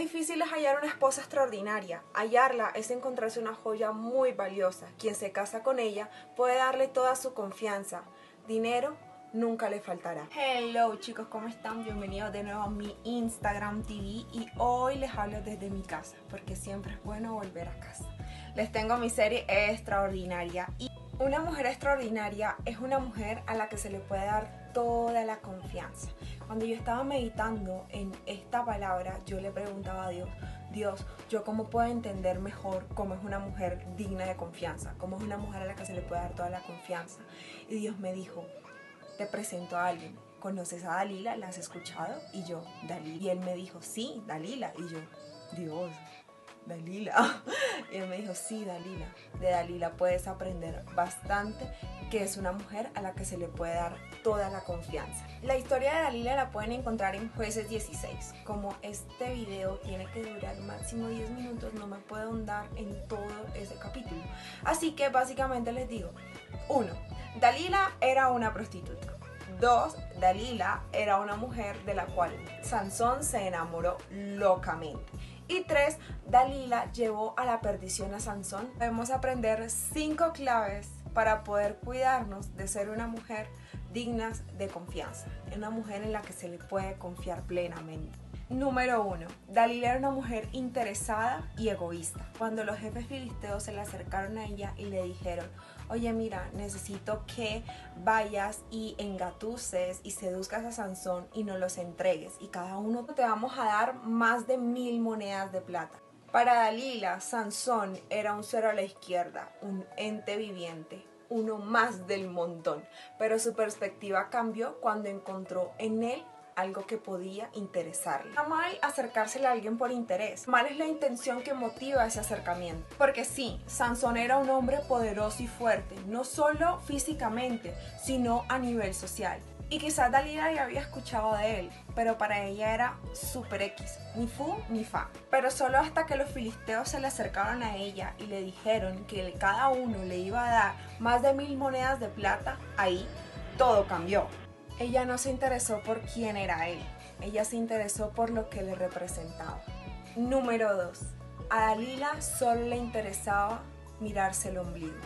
difícil es hallar una esposa extraordinaria. Hallarla es encontrarse una joya muy valiosa. Quien se casa con ella puede darle toda su confianza. Dinero nunca le faltará. Hello chicos, ¿cómo están? Bienvenidos de nuevo a mi Instagram TV y hoy les hablo desde mi casa porque siempre es bueno volver a casa. Les tengo mi serie extraordinaria y una mujer extraordinaria es una mujer a la que se le puede dar toda la confianza. Cuando yo estaba meditando en esta palabra, yo le preguntaba a Dios, Dios, ¿yo cómo puedo entender mejor cómo es una mujer digna de confianza? ¿Cómo es una mujer a la que se le puede dar toda la confianza? Y Dios me dijo, te presento a alguien. ¿Conoces a Dalila? ¿La has escuchado? Y yo, Dalila. Y él me dijo, sí, Dalila. Y yo, Dios, Dalila. Y él me dijo, sí, Dalila. De Dalila puedes aprender bastante, que es una mujer a la que se le puede dar toda la confianza. La historia de Dalila la pueden encontrar en Jueces 16. Como este video tiene que durar máximo 10 minutos, no me puedo ahondar en todo ese capítulo. Así que básicamente les digo, uno, Dalila era una prostituta. Dos, Dalila era una mujer de la cual Sansón se enamoró locamente. Y tres, Dalila llevó a la perdición a Sansón. Debemos aprender cinco claves para poder cuidarnos de ser una mujer digna de confianza, una mujer en la que se le puede confiar plenamente. Número uno, Dalila era una mujer interesada y egoísta. Cuando los jefes filisteos se le acercaron a ella y le dijeron, oye mira, necesito que vayas y engatuses y seduzcas a Sansón y no los entregues y cada uno te vamos a dar más de mil monedas de plata. Para Dalila, Sansón era un cero a la izquierda, un ente viviente, uno más del montón, pero su perspectiva cambió cuando encontró en él algo que podía interesarle. Está mal acercársele a alguien por interés. Mal es la intención que motiva ese acercamiento. Porque sí, Sansón era un hombre poderoso y fuerte, no solo físicamente, sino a nivel social. Y quizás Dalila ya había escuchado de él, pero para ella era super X, ni fu ni fa. Pero solo hasta que los filisteos se le acercaron a ella y le dijeron que cada uno le iba a dar más de mil monedas de plata, ahí todo cambió. Ella no se interesó por quién era él, ella se interesó por lo que le representaba. Número 2. A Dalila solo le interesaba mirarse el ombligo.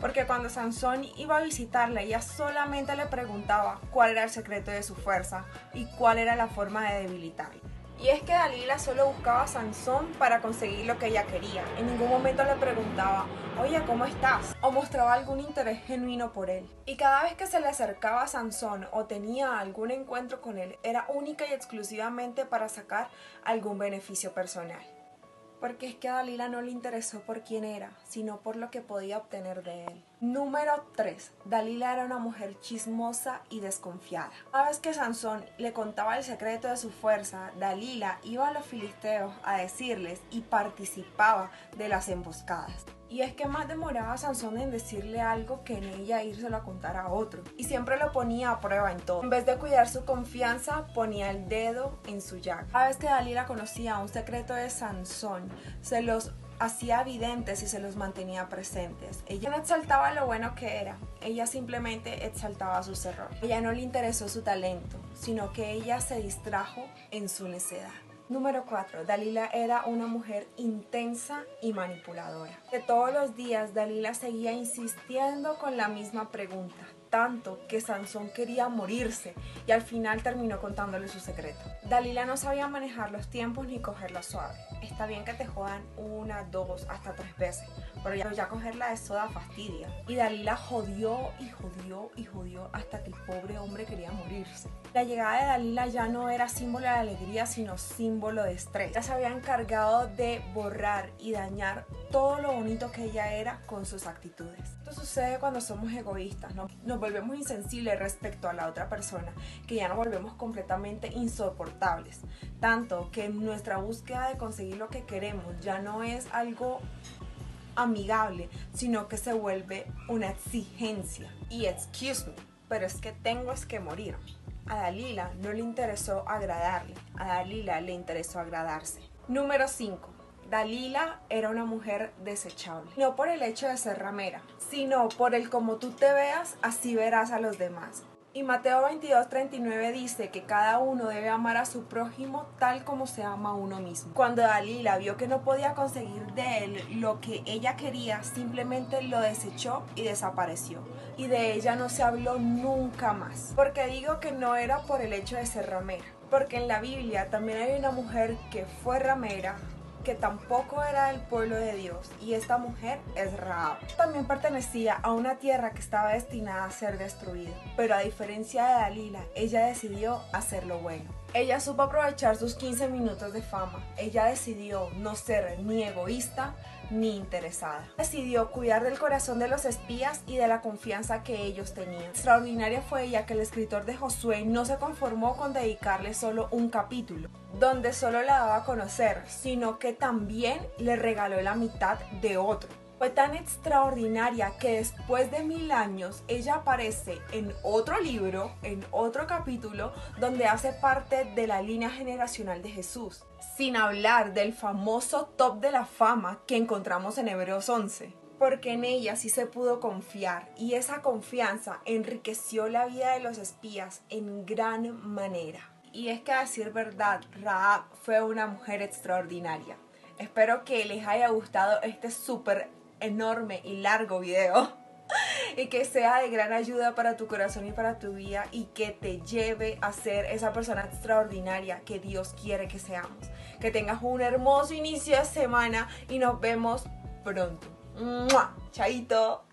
Porque cuando Sansón iba a visitarla, ella solamente le preguntaba cuál era el secreto de su fuerza y cuál era la forma de debilitarla. Y es que Dalila solo buscaba a Sansón para conseguir lo que ella quería. En ningún momento le preguntaba, oye, ¿cómo estás? O mostraba algún interés genuino por él. Y cada vez que se le acercaba a Sansón o tenía algún encuentro con él, era única y exclusivamente para sacar algún beneficio personal porque es que a Dalila no le interesó por quién era, sino por lo que podía obtener de él. Número 3. Dalila era una mujer chismosa y desconfiada. Cada vez que Sansón le contaba el secreto de su fuerza, Dalila iba a los filisteos a decirles y participaba de las emboscadas. Y es que más demoraba Sansón en decirle algo que en ella írselo a contar a otro. Y siempre lo ponía a prueba en todo. En vez de cuidar su confianza, ponía el dedo en su llaga. Cada vez que Dalila conocía un secreto de Sansón, se los hacía evidentes y se los mantenía presentes. Ella no exaltaba lo bueno que era, ella simplemente exaltaba sus errores. Ella no le interesó su talento, sino que ella se distrajo en su necedad. Número 4. Dalila era una mujer intensa y manipuladora. Que todos los días Dalila seguía insistiendo con la misma pregunta, tanto que Sansón quería morirse y al final terminó contándole su secreto. Dalila no sabía manejar los tiempos ni cogerla suave. Está bien que te jodan una, dos, hasta tres veces, pero ya, ya cogerla de soda fastidia. Y Dalila jodió y jodió y jodió hasta que el pobre hombre quería morirse. La llegada de Dalila ya no era símbolo de alegría, sino símbolo de estrés. Ya se había encargado de borrar y dañar todo lo bonito que ella era con sus actitudes. Esto sucede cuando somos egoístas, ¿no? nos volvemos insensibles respecto a la otra persona, que ya nos volvemos completamente insoportables. Tanto que nuestra búsqueda de conseguir lo que queremos ya no es algo amigable, sino que se vuelve una exigencia. Y excuse me, pero es que tengo es que morir. A Dalila no le interesó agradarle, a Dalila le interesó agradarse. Número 5. Dalila era una mujer desechable. No por el hecho de ser ramera, sino por el como tú te veas, así verás a los demás. Y Mateo 22, 39 dice que cada uno debe amar a su prójimo tal como se ama a uno mismo. Cuando Dalila vio que no podía conseguir de él lo que ella quería, simplemente lo desechó y desapareció. Y de ella no se habló nunca más. Porque digo que no era por el hecho de ser ramera. Porque en la Biblia también hay una mujer que fue ramera, que tampoco era del pueblo de Dios y esta mujer es Raab. También pertenecía a una tierra que estaba destinada a ser destruida, pero a diferencia de Dalila, ella decidió hacer lo bueno. Ella supo aprovechar sus 15 minutos de fama. Ella decidió no ser ni egoísta ni interesada. Decidió cuidar del corazón de los espías y de la confianza que ellos tenían. Extraordinaria fue ella que el escritor de Josué no se conformó con dedicarle solo un capítulo, donde solo la daba a conocer, sino que también le regaló la mitad de otro fue tan extraordinaria que después de mil años ella aparece en otro libro, en otro capítulo, donde hace parte de la línea generacional de Jesús, sin hablar del famoso top de la fama que encontramos en Hebreos 11 porque en ella sí se pudo confiar y esa confianza enriqueció la vida de los espías en gran manera. Y es que a decir verdad, Raab fue una mujer extraordinaria. Espero que les haya gustado este súper enorme y largo video y que sea de gran ayuda para tu corazón y para tu vida y que te lleve a ser esa persona extraordinaria que Dios quiere que seamos. Que tengas un hermoso inicio de semana y nos vemos pronto. Chaito.